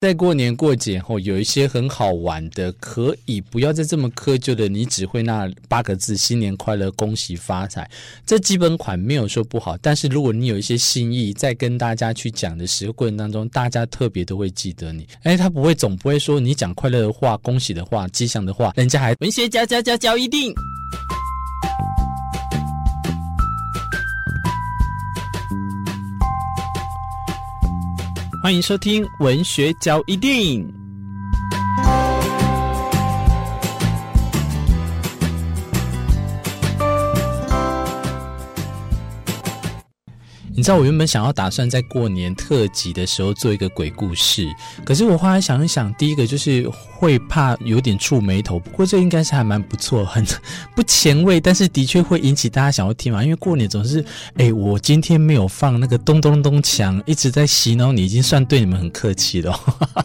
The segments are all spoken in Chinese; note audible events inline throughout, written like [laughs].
在过年过节后，有一些很好玩的，可以不要再这么苛求的。你只会那八个字“新年快乐，恭喜发财”，这基本款没有说不好。但是如果你有一些心意，在跟大家去讲的时候过程当中，大家特别都会记得你。哎，他不会总不会说你讲快乐的话、恭喜的话、吉祥的话，人家还文学家家家教一定。欢迎收听文学交易电影。你知道我原本想要打算在过年特辑的时候做一个鬼故事，可是我后来想一想，第一个就是会怕有点触眉头，不过这应该是还蛮不错，很 [laughs] 不前卫，但是的确会引起大家想要听嘛。因为过年总是，哎，我今天没有放那个咚咚咚墙，一直在洗脑你，已经算对你们很客气了。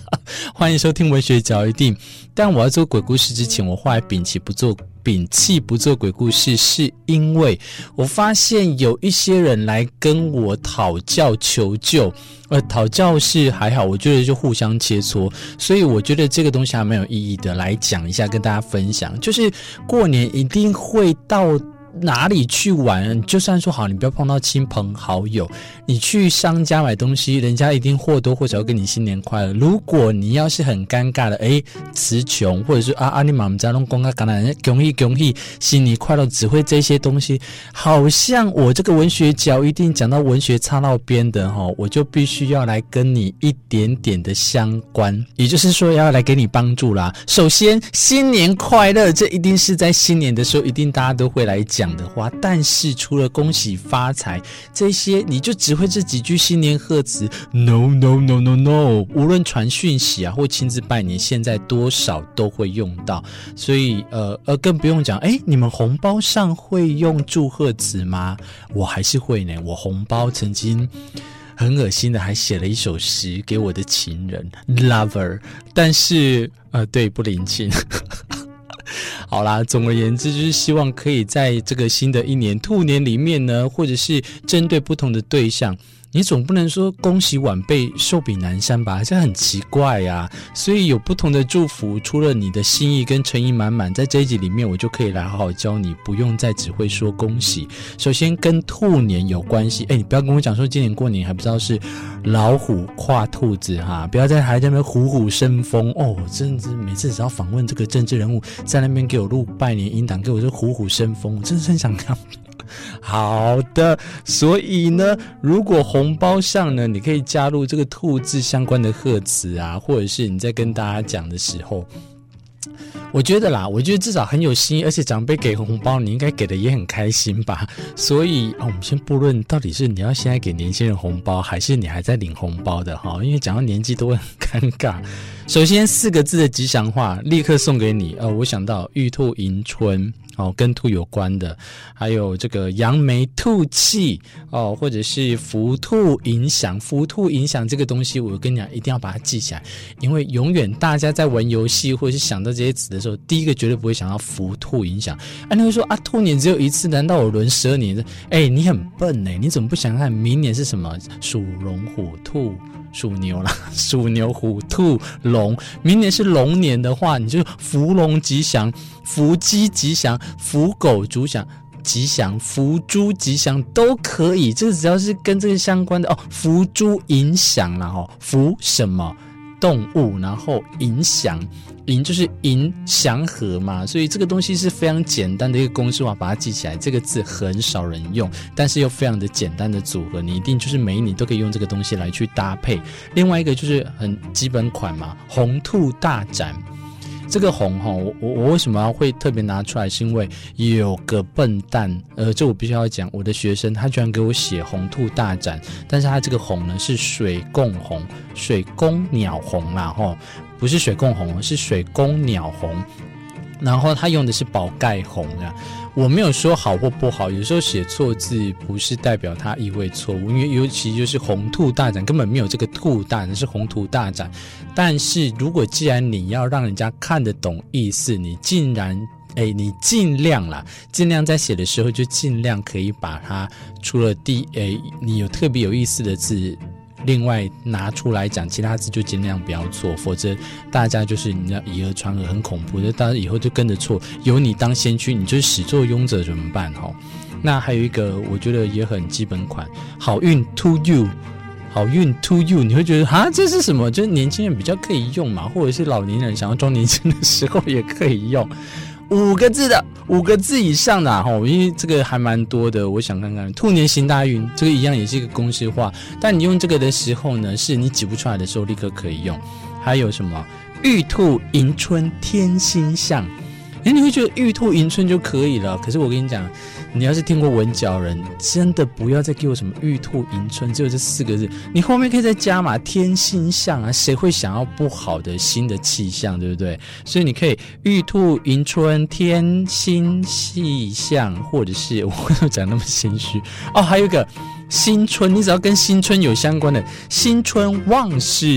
[laughs] 欢迎收听文学角一定，但我要做鬼故事之前，我后来摒弃不做。摒弃不做鬼故事，是因为我发现有一些人来跟我讨教求救，呃，讨教是还好，我觉得就互相切磋，所以我觉得这个东西还蛮有意义的，来讲一下跟大家分享，就是过年一定会到。哪里去玩？就算说好，你不要碰到亲朋好友，你去商家买东西，人家一定或多或少要跟你新年快乐。如果你要是很尴尬的，诶，词穷，或者是啊啊，你妈妈家弄公啊，橄榄恭喜恭喜，新年快乐，只会这些东西，好像我这个文学角一定讲到文学插到边的哈，我就必须要来跟你一点点的相关，也就是说要来给你帮助啦。首先，新年快乐，这一定是在新年的时候，一定大家都会来讲。讲的话，但是除了恭喜发财这些，你就只会这几句新年贺词。No no no no no，无论传讯息啊，或亲自拜年，现在多少都会用到。所以呃呃，更不用讲，哎，你们红包上会用祝贺词吗？我还是会呢。我红包曾经很恶心的，还写了一首诗给我的情人 lover，但是呃，对，不领情。好啦，总而言之，就是希望可以在这个新的一年兔年里面呢，或者是针对不同的对象。你总不能说恭喜晚辈寿比南山吧？这很奇怪呀、所以有不同的祝福，除了你的心意跟诚意满满，在这一集里面，我就可以来好好教你，不用再只会说恭喜。首先跟兔年有关系，哎，你不要跟我讲说今年过年还不知道是老虎跨兔子哈，不要在还在那边虎虎生风哦。我真的是每次只要访问这个政治人物，在那边给我录拜年音档，给我就虎虎生风，我真的很想看。好的，所以呢，如果红包上呢，你可以加入这个兔字相关的贺词啊，或者是你在跟大家讲的时候。我觉得啦，我觉得至少很有心意，而且长辈给红包，你应该给的也很开心吧。所以，我们先不论到底是你要现在给年轻人红包，还是你还在领红包的哈，因为讲到年纪都会很尴尬。首先四个字的吉祥话，立刻送给你。呃，我想到玉兔迎春。哦，跟兔有关的，还有这个扬眉吐气哦，或者是福兔迎祥，福兔迎祥这个东西，我跟你讲，一定要把它记起来，因为永远大家在玩游戏或者是想到这些词的时候，第一个绝对不会想到福兔迎祥。啊，你会说啊，兔年只有一次，难道我轮十二年？哎，你很笨哎，你怎么不想想看明年是什么？属龙、虎、兔。属牛啦，属牛、虎、兔、龙，龙明年是龙年的话，你就福龙吉祥，福鸡吉祥，福狗吉祥，吉祥，福猪吉祥都可以。这只要是跟这个相关的哦，福猪迎祥然后福什么动物，然后影响。银就是银祥和嘛，所以这个东西是非常简单的一个公式化，把它记起来。这个字很少人用，但是又非常的简单的组合，你一定就是每一年都可以用这个东西来去搭配。另外一个就是很基本款嘛，红兔大展。这个红哈，我我我为什么要会特别拿出来？是因为有个笨蛋，呃，这我必须要讲，我的学生他居然给我写红兔大展，但是他这个红呢是水共红，水公鸟红啦，哈，不是水共红，是水公鸟红，然后他用的是宝盖红的。我没有说好或不好，有时候写错字不是代表它意味错误，因为尤其就是红兔大展根本没有这个兔大展，是红兔大展。但是如果既然你要让人家看得懂意思，你竟然哎，你尽量啦，尽量在写的时候就尽量可以把它除了第哎，你有特别有意思的字。另外拿出来讲，其他字就尽量不要错，否则大家就是你要以讹传讹很恐怖的，大家以后就跟着错，由你当先驱，你就始作俑者怎么办？哈，那还有一个我觉得也很基本款，好运 to you。好运 to you，你会觉得啊，这是什么？就是年轻人比较可以用嘛，或者是老年人想要装年轻的时候也可以用。五个字的，五个字以上的哈，因为这个还蛮多的。我想看看，兔年行大运，这个一样也是一个公式化。但你用这个的时候呢，是你挤不出来的时候立刻可以用。还有什么？玉兔迎春天心象。诶，你会觉得玉兔迎春就可以了？可是我跟你讲。你要是听过文角人，真的不要再给我什么玉兔迎春，只有这四个字。你后面可以再加嘛，添新象啊，谁会想要不好的新的气象，对不对？所以你可以玉兔迎春添新气象，或者是 [laughs] 我为什么讲那么心虚哦？还有一个新春，你只要跟新春有相关的，新春旺事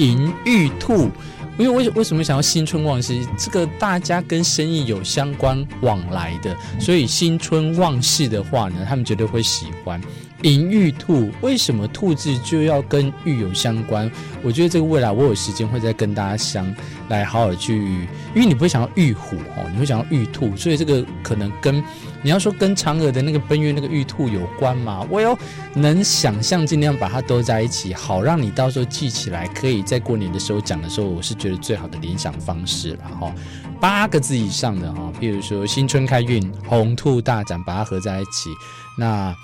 迎玉兔。因为为为什么想要新春旺事？这个大家跟生意有相关往来的，所以新春旺事的话呢，他们绝对会喜欢。银玉兔，为什么兔字就要跟玉有相关？我觉得这个未来我有时间会再跟大家相来好好去，因为你不会想要玉虎哦，你会想要玉兔，所以这个可能跟你要说跟嫦娥的那个奔月那个玉兔有关吗？我有能想象，尽量把它都在一起，好让你到时候记起来，可以在过年的时候讲的时候，我是觉得最好的联想方式了哈。八个字以上的哈，比如说新春开运、红兔大展，把它合在一起，那。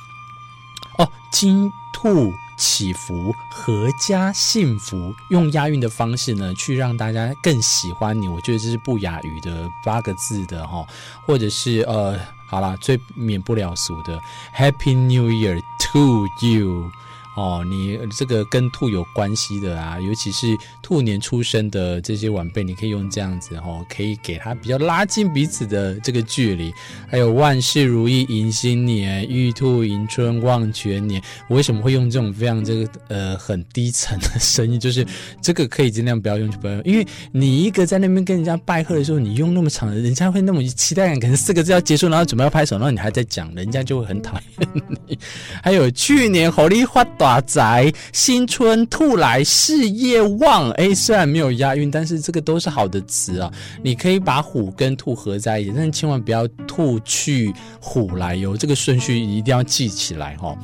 哦，金兔祈福，阖家幸福，用押韵的方式呢，去让大家更喜欢你。我觉得这是不亚于的八个字的哈，或者是呃，好啦，最免不了俗的 Happy New Year to you。哦，你这个跟兔有关系的啊，尤其是兔年出生的这些晚辈，你可以用这样子哦，可以给他比较拉近彼此的这个距离。还有万事如意迎新年，玉兔迎春望全年。我为什么会用这种非常这个呃很低沉的声音？就是这个可以尽量不要用，就不要用，因为你一个在那边跟人家拜贺的时候，你用那么长的，人家会那么期待感，可能四个字要结束，然后准备要拍手，然后你还在讲，人家就会很讨厌你。还有去年火力发。大宅新春兔来事业旺，哎，虽然没有押韵，但是这个都是好的词啊。你可以把虎跟兔合在一起，但是千万不要兔去虎来哟，这个顺序一定要记起来哈。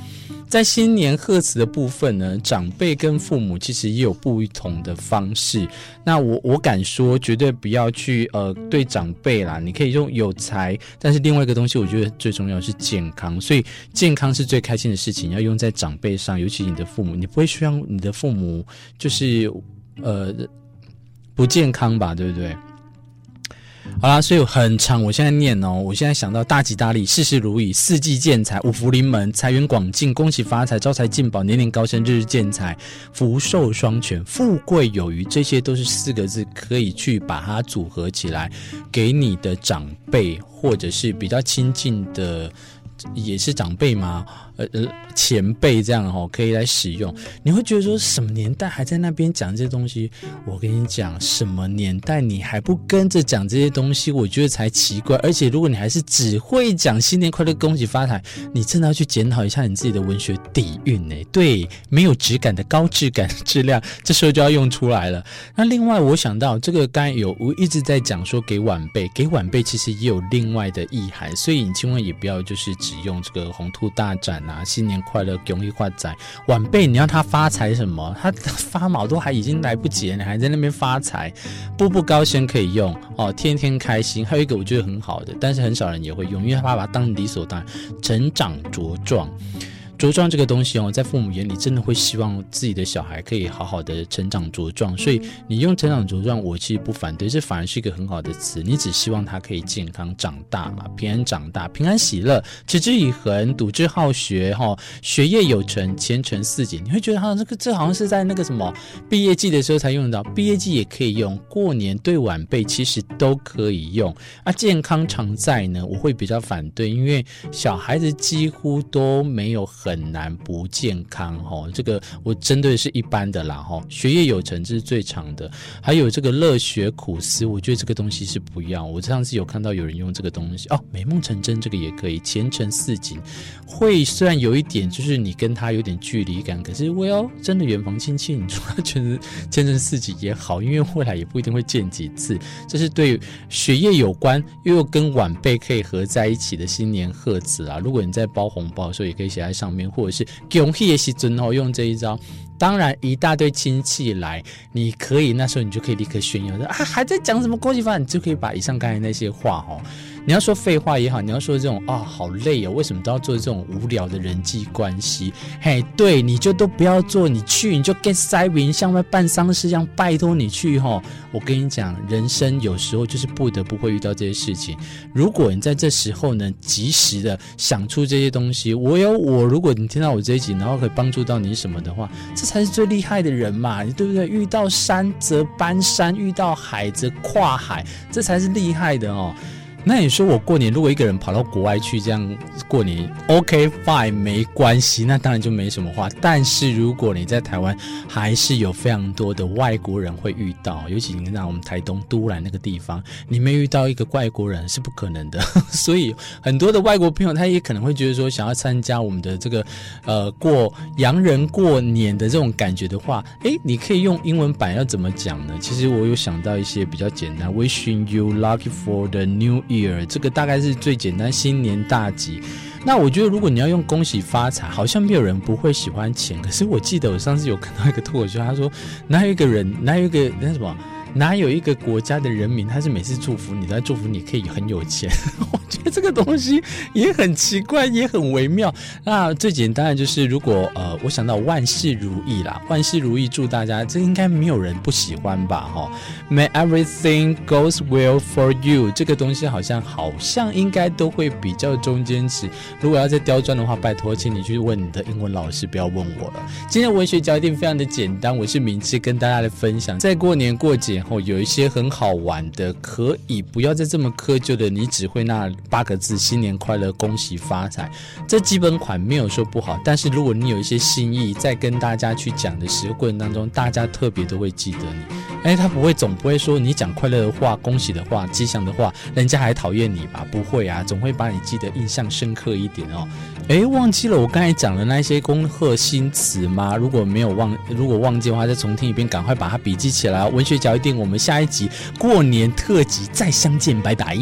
在新年贺词的部分呢，长辈跟父母其实也有不同的方式。那我我敢说，绝对不要去呃对长辈啦。你可以用有才，但是另外一个东西，我觉得最重要是健康。所以健康是最开心的事情，要用在长辈上，尤其你的父母，你不会希望你的父母就是呃不健康吧？对不对？好啦，所以很长。我现在念哦，我现在想到大吉大利，事事如意，四季见财，五福临门，财源广进，恭喜发财，招财进宝，年年高升，日日见财，福寿双全，富贵有余。这些都是四个字，可以去把它组合起来，给你的长辈或者是比较亲近的，也是长辈吗？呃呃，前辈这样哦，可以来使用。你会觉得说什么年代还在那边讲这些东西？我跟你讲，什么年代你还不跟着讲这些东西？我觉得才奇怪。而且如果你还是只会讲新年快乐、恭喜发财，你真的要去检讨一下你自己的文学底蕴呢。对，没有质感的高质感质量，这时候就要用出来了。那另外，我想到这个刚有我一直在讲说给晚辈，给晚辈其实也有另外的意涵，所以你千万也不要就是只用这个红兔大展。啊！新年快乐，恭喜发财！晚辈，你要他发财什么？[laughs] 他发毛都还已经来不及了，你还在那边发财，步步高升可以用哦，天天开心。还有一个我觉得很好的，但是很少人也会用，因为他把它当理所当然，成长茁壮。茁壮这个东西哦，在父母眼里真的会希望自己的小孩可以好好的成长茁壮，所以你用成长茁壮，我其实不反对，这反而是一个很好的词。你只希望他可以健康长大嘛，平安长大，平安喜乐，持之以恒，笃志好学，哈，学业有成，前程似锦。你会觉得哈这个这好像是在那个什么毕业季的时候才用得到，毕业季也可以用，过年对晚辈其实都可以用。啊，健康常在呢，我会比较反对，因为小孩子几乎都没有。很难不健康哈。这个我针对是一般的啦哈，学业有成这是最长的，还有这个乐学苦思，我觉得这个东西是不要。我上次有看到有人用这个东西哦，美梦成真这个也可以，前程似锦，会虽然有一点就是你跟他有点距离感，可是我要真的远房亲戚，你说他前程前程似锦也好，因为未来也不一定会见几次，这是对学业有关又又跟晚辈可以合在一起的新年贺词啊。如果你在包红包的时候，也可以写在上面，或者是恭喜的时候用这一招。当然，一大堆亲戚来，你可以那时候你就可以立刻炫耀说啊，还在讲什么恭喜发，你就可以把以上刚才那些话哦。你要说废话也好，你要说这种啊、好累哦，为什么都要做这种无聊的人际关系？嘿，对，你就都不要做，你去你就 get 塞饼，像在办丧事一样，拜托你去哈。我跟你讲，人生有时候就是不得不会遇到这些事情。如果你在这时候呢，及时的想出这些东西，我有我，如果你听到我这一集，然后可以帮助到你什么的话，这才是最厉害的人嘛，你对不对？遇到山则搬山，遇到海则跨海，这才是厉害的哦。那你说我过年如果一个人跑到国外去这样过年，OK fine 没关系，那当然就没什么话。但是如果你在台湾，还是有非常多的外国人会遇到，尤其你看我们台东都兰那个地方，你没遇到一个外国人是不可能的。[laughs] 所以很多的外国朋友他也可能会觉得说，想要参加我们的这个呃过洋人过年的这种感觉的话，诶，你可以用英文版要怎么讲呢？其实我有想到一些比较简单，Wishing you lucky for the new year。这个大概是最简单，新年大吉。那我觉得，如果你要用恭喜发财，好像没有人不会喜欢钱。可是我记得我上次有看到一个脱口秀，他说哪有一个人，哪有一个那什么，哪有一个国家的人民，他是每次祝福你，都在祝福你可以很有钱。[laughs] 我觉得这个东西也很奇怪，也很微妙。那最简单的就是，如果呃，我想到万事如意啦，万事如意，祝大家，这应该没有人不喜欢吧？哈，May everything goes well for you，这个东西好像好像应该都会比较中间值。如果要再刁钻的话，拜托，请你去问你的英文老师，不要问我了。今天文学焦点非常的简单，我是明智，跟大家来分享，在过年过节然后有一些很好玩的，可以不要再这么苛求的，你只会那。八个字，新年快乐，恭喜发财。这基本款没有说不好，但是如果你有一些心意，在跟大家去讲的时候过程当中，大家特别都会记得你。哎，他不会总不会说你讲快乐的话、恭喜的话、吉祥的话，人家还讨厌你吧？不会啊，总会把你记得印象深刻一点哦。哎，忘记了我刚才讲的那些恭贺新词吗？如果没有忘，如果忘记的话，再重听一遍，赶快把它笔记起来。文学角一定，我们下一集过年特辑再相见，拜拜。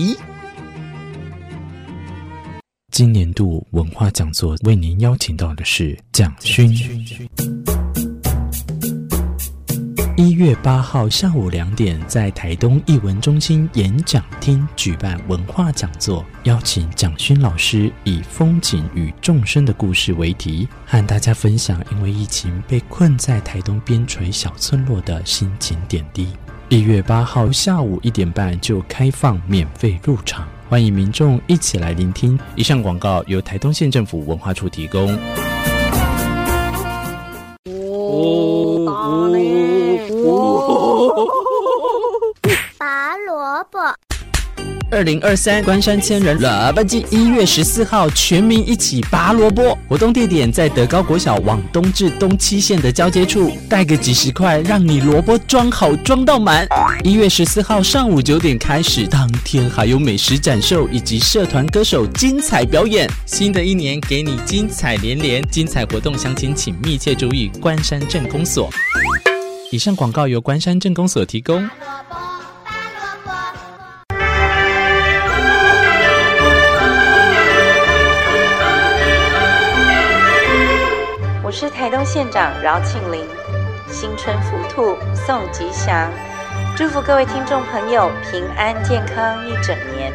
今年度文化讲座为您邀请到的是蒋勋。一月八号下午两点，在台东艺文中心演讲厅举办文化讲座，邀请蒋勋老师以“风景与众生的故事”为题，和大家分享因为疫情被困在台东边陲小村落的心情点滴。一月八号下午一点半就开放免费入场。欢迎民众一起来聆听。以上广告由台东县政府文化处提供。拔萝卜。二零二三关山千人萝卜季，一月十四号全民一起拔萝卜。活动地点在德高国小往东至东七线的交接处，带个几十块，让你萝卜装好装到满。一月十四号上午九点开始，当天还有美食展售以及社团歌手精彩表演。新的一年给你精彩连连，精彩活动详情请密切注意关山镇公所。以上广告由关山镇公所提供。我是台东县长饶庆铃，新春福兔送吉祥，祝福各位听众朋友平安健康一整年，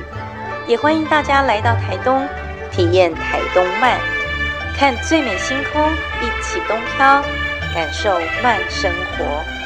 也欢迎大家来到台东体验台东慢，看最美星空，一起东飘，感受慢生活。